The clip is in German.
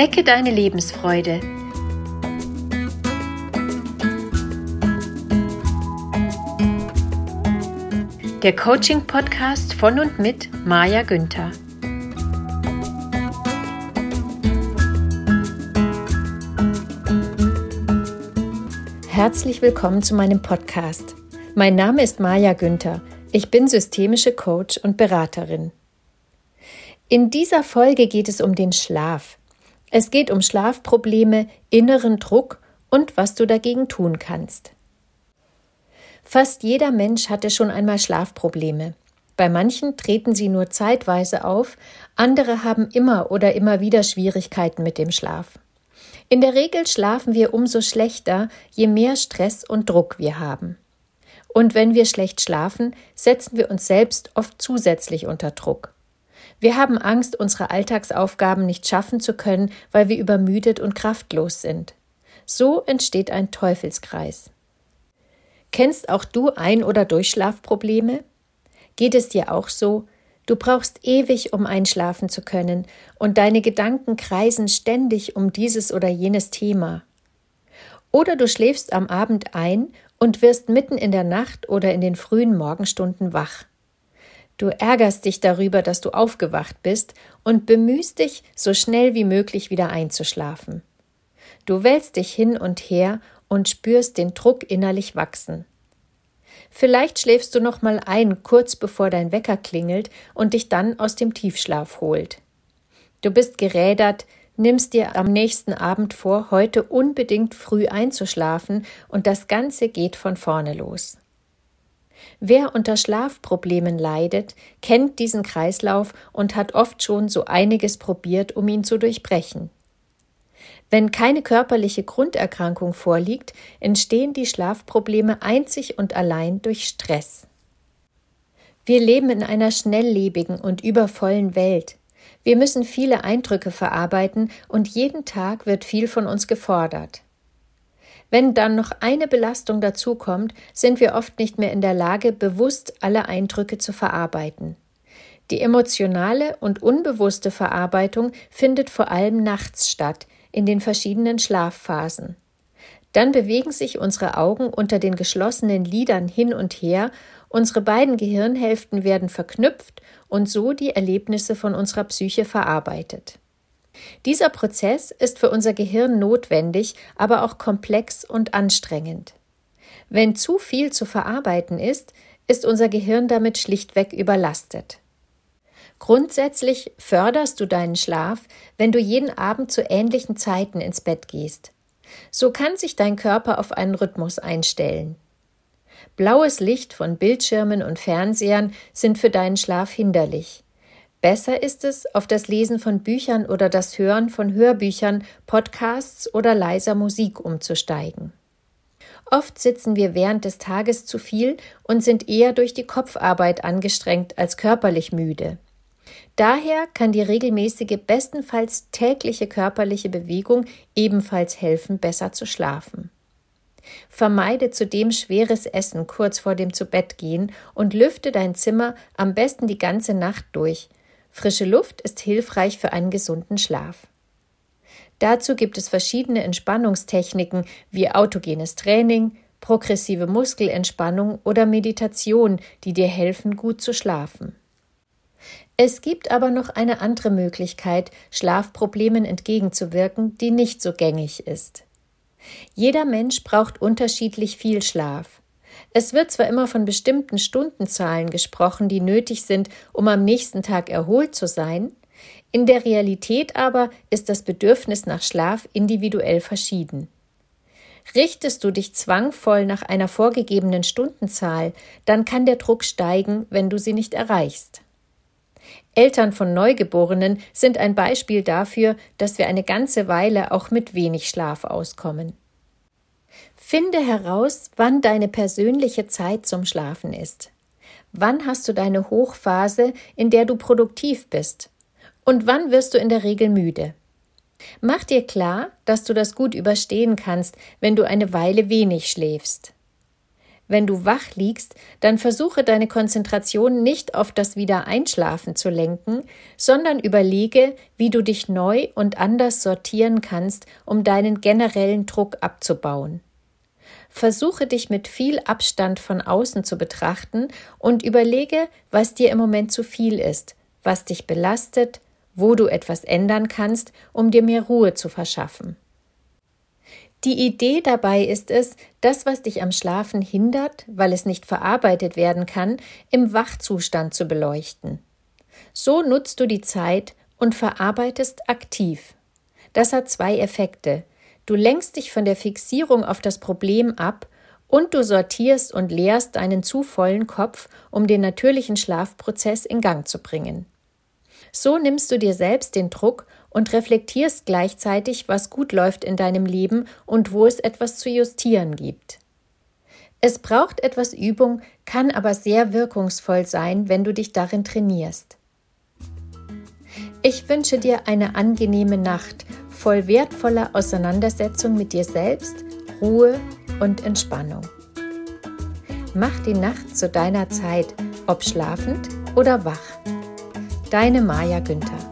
Wecke deine Lebensfreude. Der Coaching-Podcast von und mit Maja Günther. Herzlich willkommen zu meinem Podcast. Mein Name ist Maja Günther. Ich bin systemische Coach und Beraterin. In dieser Folge geht es um den Schlaf. Es geht um Schlafprobleme, inneren Druck und was du dagegen tun kannst. Fast jeder Mensch hatte schon einmal Schlafprobleme. Bei manchen treten sie nur zeitweise auf, andere haben immer oder immer wieder Schwierigkeiten mit dem Schlaf. In der Regel schlafen wir umso schlechter, je mehr Stress und Druck wir haben. Und wenn wir schlecht schlafen, setzen wir uns selbst oft zusätzlich unter Druck. Wir haben Angst, unsere Alltagsaufgaben nicht schaffen zu können, weil wir übermüdet und kraftlos sind. So entsteht ein Teufelskreis. Kennst auch du Ein- oder Durchschlafprobleme? Geht es dir auch so? Du brauchst ewig, um einschlafen zu können, und deine Gedanken kreisen ständig um dieses oder jenes Thema. Oder du schläfst am Abend ein und wirst mitten in der Nacht oder in den frühen Morgenstunden wach. Du ärgerst dich darüber, dass du aufgewacht bist und bemühst dich, so schnell wie möglich wieder einzuschlafen. Du wälzt dich hin und her und spürst den Druck innerlich wachsen. Vielleicht schläfst du noch mal ein, kurz bevor dein Wecker klingelt und dich dann aus dem Tiefschlaf holt. Du bist gerädert, nimmst dir am nächsten Abend vor, heute unbedingt früh einzuschlafen und das Ganze geht von vorne los. Wer unter Schlafproblemen leidet, kennt diesen Kreislauf und hat oft schon so einiges probiert, um ihn zu durchbrechen. Wenn keine körperliche Grunderkrankung vorliegt, entstehen die Schlafprobleme einzig und allein durch Stress. Wir leben in einer schnelllebigen und übervollen Welt. Wir müssen viele Eindrücke verarbeiten und jeden Tag wird viel von uns gefordert. Wenn dann noch eine Belastung dazukommt, sind wir oft nicht mehr in der Lage, bewusst alle Eindrücke zu verarbeiten. Die emotionale und unbewusste Verarbeitung findet vor allem nachts statt, in den verschiedenen Schlafphasen. Dann bewegen sich unsere Augen unter den geschlossenen Lidern hin und her, unsere beiden Gehirnhälften werden verknüpft und so die Erlebnisse von unserer Psyche verarbeitet. Dieser Prozess ist für unser Gehirn notwendig, aber auch komplex und anstrengend. Wenn zu viel zu verarbeiten ist, ist unser Gehirn damit schlichtweg überlastet. Grundsätzlich förderst du deinen Schlaf, wenn du jeden Abend zu ähnlichen Zeiten ins Bett gehst. So kann sich dein Körper auf einen Rhythmus einstellen. Blaues Licht von Bildschirmen und Fernsehern sind für deinen Schlaf hinderlich. Besser ist es, auf das Lesen von Büchern oder das Hören von Hörbüchern, Podcasts oder leiser Musik umzusteigen. Oft sitzen wir während des Tages zu viel und sind eher durch die Kopfarbeit angestrengt als körperlich müde. Daher kann die regelmäßige, bestenfalls tägliche körperliche Bewegung ebenfalls helfen, besser zu schlafen. Vermeide zudem schweres Essen kurz vor dem Zubettgehen und lüfte dein Zimmer am besten die ganze Nacht durch, Frische Luft ist hilfreich für einen gesunden Schlaf. Dazu gibt es verschiedene Entspannungstechniken wie autogenes Training, progressive Muskelentspannung oder Meditation, die dir helfen, gut zu schlafen. Es gibt aber noch eine andere Möglichkeit, Schlafproblemen entgegenzuwirken, die nicht so gängig ist. Jeder Mensch braucht unterschiedlich viel Schlaf. Es wird zwar immer von bestimmten Stundenzahlen gesprochen, die nötig sind, um am nächsten Tag erholt zu sein, in der Realität aber ist das Bedürfnis nach Schlaf individuell verschieden. Richtest du dich zwangvoll nach einer vorgegebenen Stundenzahl, dann kann der Druck steigen, wenn du sie nicht erreichst. Eltern von Neugeborenen sind ein Beispiel dafür, dass wir eine ganze Weile auch mit wenig Schlaf auskommen. Finde heraus, wann deine persönliche Zeit zum Schlafen ist. Wann hast du deine Hochphase, in der du produktiv bist? Und wann wirst du in der Regel müde? Mach dir klar, dass du das gut überstehen kannst, wenn du eine Weile wenig schläfst. Wenn du wach liegst, dann versuche deine Konzentration nicht auf das Wiedereinschlafen zu lenken, sondern überlege, wie du dich neu und anders sortieren kannst, um deinen generellen Druck abzubauen. Versuche dich mit viel Abstand von außen zu betrachten und überlege, was dir im Moment zu viel ist, was dich belastet, wo du etwas ändern kannst, um dir mehr Ruhe zu verschaffen. Die Idee dabei ist es, das, was dich am Schlafen hindert, weil es nicht verarbeitet werden kann, im Wachzustand zu beleuchten. So nutzt du die Zeit und verarbeitest aktiv. Das hat zwei Effekte. Du lenkst dich von der Fixierung auf das Problem ab und du sortierst und leerst deinen zu vollen Kopf, um den natürlichen Schlafprozess in Gang zu bringen. So nimmst du dir selbst den Druck und reflektierst gleichzeitig, was gut läuft in deinem Leben und wo es etwas zu justieren gibt. Es braucht etwas Übung, kann aber sehr wirkungsvoll sein, wenn du dich darin trainierst. Ich wünsche dir eine angenehme Nacht voll wertvoller Auseinandersetzung mit dir selbst, Ruhe und Entspannung. Mach die Nacht zu deiner Zeit, ob schlafend oder wach. Deine Maja Günther